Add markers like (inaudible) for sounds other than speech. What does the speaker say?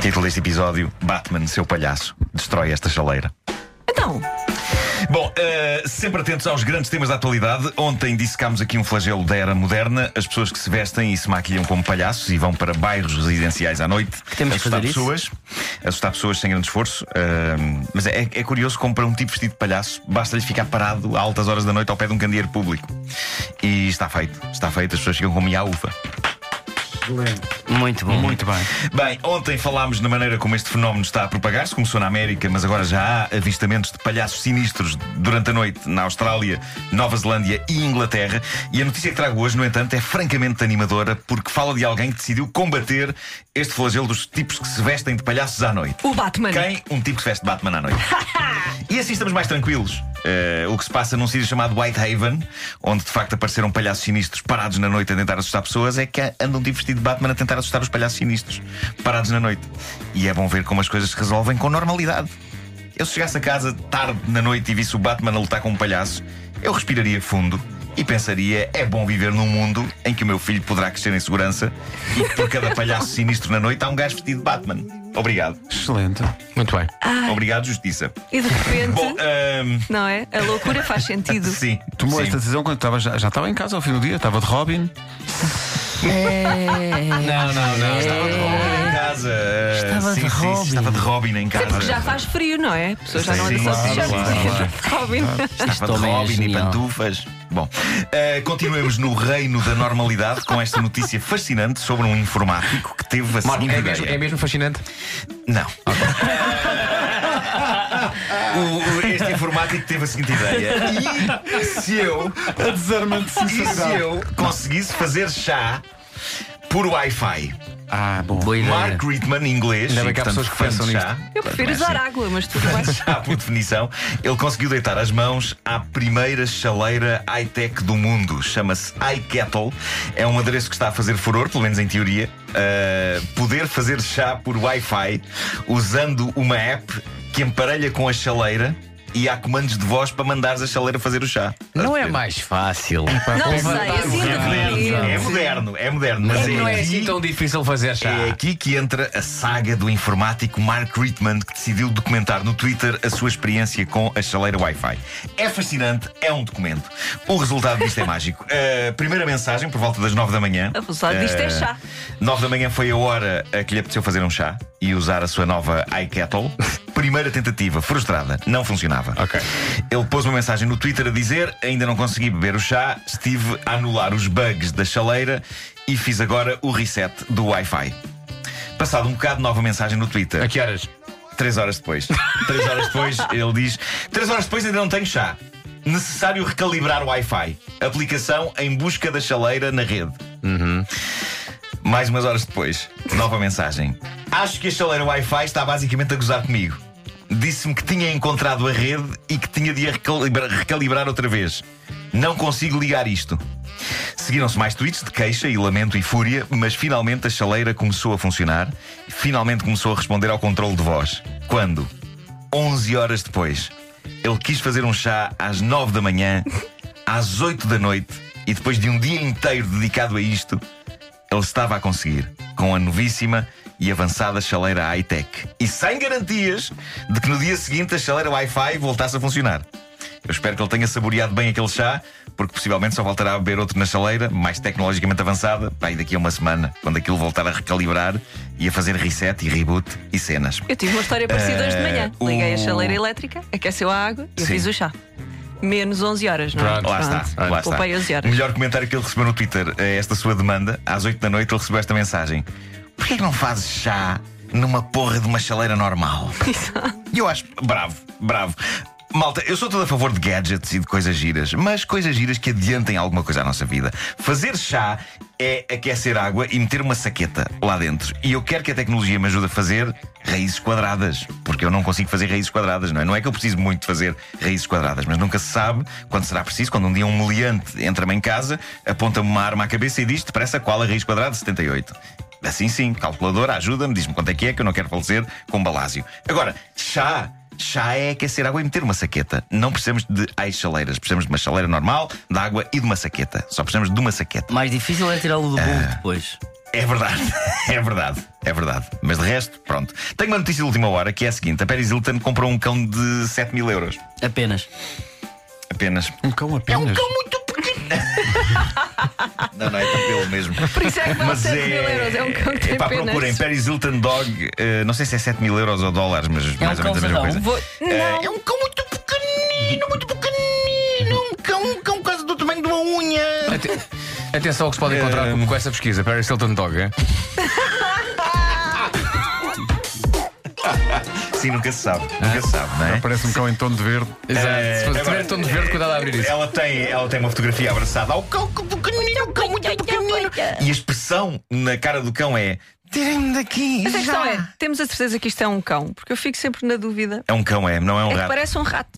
Título deste episódio: Batman, seu palhaço, destrói esta chaleira. Então, Bom, eh, sempre atentos aos grandes temas da atualidade. Ontem dissecámos aqui um flagelo da era moderna: as pessoas que se vestem e se maquilham como palhaços e vão para bairros residenciais à noite temos que assustar fazer isso? pessoas, assustar pessoas sem grande esforço. Eh, mas é, é curioso como para um tipo vestido de palhaço basta-lhe ficar parado a altas horas da noite ao pé de um candeeiro público. E está feito, está feito, as pessoas ficam com minha ufa. Muito bom. Muito bem. Bem, ontem falámos na maneira como este fenómeno está a propagar-se. Começou na América, mas agora já há avistamentos de palhaços sinistros durante a noite na Austrália, Nova Zelândia e Inglaterra. E a notícia que trago hoje, no entanto, é francamente animadora porque fala de alguém que decidiu combater este flagelo dos tipos que se vestem de palhaços à noite. o Batman. Quem? Um tipo que se veste de Batman à noite. (laughs) e assim estamos mais tranquilos. Eh, o que se passa num sítio chamado Whitehaven, onde de facto apareceram palhaços sinistros parados na noite a tentar assustar pessoas, é que anda um tipo vestido de Batman a tentar assustar os palhaços sinistros parados na noite. E é bom ver como as coisas se resolvem com normalidade. Eu se chegasse a casa tarde na noite e visse o Batman a lutar com um palhaço, eu respiraria fundo. E pensaria, é bom viver num mundo em que o meu filho poderá crescer em segurança e que por cada palhaço (laughs) sinistro na noite há um gajo vestido de Batman. Obrigado. Excelente. Muito bem. Obrigado, Justiça. E de repente, Bom, ahm, não é? A loucura faz sentido. (laughs) sim. Tomou sim. esta decisão quando estava, já, já estava em casa ao fim do dia, estava de Robin. Não, não, não. Estava de Robin em casa. Estava sim, de sim, sim, Robin. estava de Robin em casa. Porque já faz frio, não é? As pessoas já não andam só de claro, t-shirt. claro, Robin. Estava de é Robin e pantufas. Bom, eh, continuemos no reino da normalidade com esta notícia fascinante sobre um informático que teve a seguinte é mesmo, ideia. é mesmo fascinante? Não. O- (laughs) o- este informático teve a seguinte ideia. E se eu, A desarmante e se eu conseguisse fazer chá por Wi-Fi? Ah, bom. Boa ideia. Mark Ritman, inglês, Ainda bem que há pessoas que pensam chá. Eu prefiro usar água, mas tudo bem. (laughs) Já por definição, ele conseguiu deitar as mãos à primeira chaleira high-tech do mundo. Chama-se iKettle. É um adereço que está a fazer furor, pelo menos em teoria. Uh, poder fazer chá por Wi-Fi usando uma app que emparelha com a chaleira e há comandos de voz para mandares a chaleira fazer o chá. Não é mais fácil. Não sei, assim de É repente. moderno, é moderno, mas Não é aqui- assim tão difícil fazer chá. É aqui que entra a saga do informático Mark Ritman, que decidiu documentar no Twitter a sua experiência com a chaleira Wi-Fi. É fascinante, é um documento. O resultado disto é mágico. A (laughs) primeira mensagem, por volta das 9 da manhã. A resultado disto é chá. 9 da manhã foi a hora a que lhe apeteceu fazer um chá e usar a sua nova iKettle. Primeira tentativa, frustrada, não funcionava. Ok. Ele pôs uma mensagem no Twitter a dizer: Ainda não consegui beber o chá, estive a anular os bugs da chaleira e fiz agora o reset do Wi-Fi. Passado um bocado, nova mensagem no Twitter. A que horas? Três horas depois. (laughs) Três horas depois, ele diz: Três horas depois ainda não tenho chá. Necessário recalibrar o Wi-Fi. Aplicação em busca da chaleira na rede. Mais umas horas depois, nova mensagem. Acho que a chaleira Wi-Fi está basicamente a gozar comigo. Disse-me que tinha encontrado a rede e que tinha de a recalibrar, recalibrar outra vez. Não consigo ligar isto. Seguiram-se mais tweets de queixa e lamento e fúria, mas finalmente a chaleira começou a funcionar. Finalmente começou a responder ao controle de voz. Quando? 11 horas depois. Ele quis fazer um chá às 9 da manhã, às 8 da noite, e depois de um dia inteiro dedicado a isto, ele estava a conseguir, com a novíssima e avançada chaleira high-tech. E sem garantias de que no dia seguinte a chaleira Wi-Fi voltasse a funcionar. Eu espero que ele tenha saboreado bem aquele chá, porque possivelmente só voltará a beber outro na chaleira, mais tecnologicamente avançada, e daqui a uma semana, quando aquilo voltar a recalibrar e a fazer reset e reboot e cenas. Eu tive uma história parecida hoje de manhã. Eh, Liguei a o- chaleira elétrica, aqueceu a água e eu Sim. fiz o chá. Menos 11 horas, não é? Pronto, Lá está, lá está. Poupei 11 horas. Melhor comentário que ele recebeu no Twitter a esta sua demanda, às 8 da noite, ele recebeu esta mensagem: Porquê que não fazes chá numa porra de uma chaleira normal? E eu acho, bravo, bravo. Malta, eu sou todo a favor de gadgets e de coisas giras, mas coisas giras que adiantem alguma coisa à nossa vida. Fazer chá é aquecer água e meter uma saqueta lá dentro. E eu quero que a tecnologia me ajude a fazer raízes quadradas, porque eu não consigo fazer raízes quadradas, não é? Não é que eu preciso muito de fazer raízes quadradas, mas nunca se sabe quando será preciso, quando um dia um meliante entra-me em casa, aponta-me uma arma à cabeça e diz: depressa, qual a raiz quadrada? 78. Assim sim, calculadora, ajuda-me, diz-me quanto é que é, que eu não quero falecer com balásio. Agora, chá. Chá é aquecer água e meter uma saqueta. Não precisamos de ais chaleiras. Precisamos de uma chaleira normal, de água e de uma saqueta. Só precisamos de uma saqueta. Mais difícil é tirá-lo do bolo depois. É verdade, (laughs) é verdade, é verdade. Mas de resto, pronto. Tenho uma notícia de última hora que é a seguinte: a Paris Hilton comprou um cão de 7 mil euros. Apenas. Apenas. Um cão É apenas. um cão muito. (laughs) não, não, é pelo mesmo. Por isso é que vale Mas 7 mil euros. É um cão que tem Epá, penas. procurem Paris Hilton Dog. eh, não sei se é 7 mil euros ou dólares, mas mais ou um menos a mesma coisa. Vou... Não. é um cão muito pequenino, muito pequenino. Um cão, um cão quase do tamanho de uma unha. Ate- Atenção ao que se pode encontrar com, com essa pesquisa. Paris Hilton Dog. hein? (laughs) (laughs) Sim, nunca se sabe. Nunca se sabe, não é? Parece um cão em tom de verde. Exato. Eh, Se tiver tom de verde, cuidado a abrir isso. Ela tem, ela tem uma fotografia abraçada ao cão, cão pequenino, um cão muito pequenino. E a expressão na cara do cão é: tirem-me daqui. Mas a questão já." é: temos a certeza que isto é um cão? Porque eu fico sempre na dúvida. É um cão, é, não é um É que rato. parece um rato.